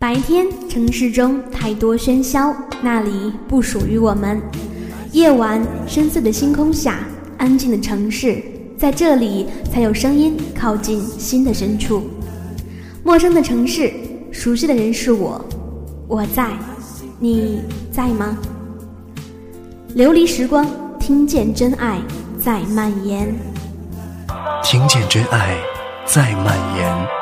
白天城市中太多喧嚣那里不属于我们。夜晚深邃的星空下安静的城市在这里才有声音靠近心的深处。陌生的城市熟悉的人是我我在。你在吗？琉璃时光听见真爱在蔓延。听见真爱在蔓延。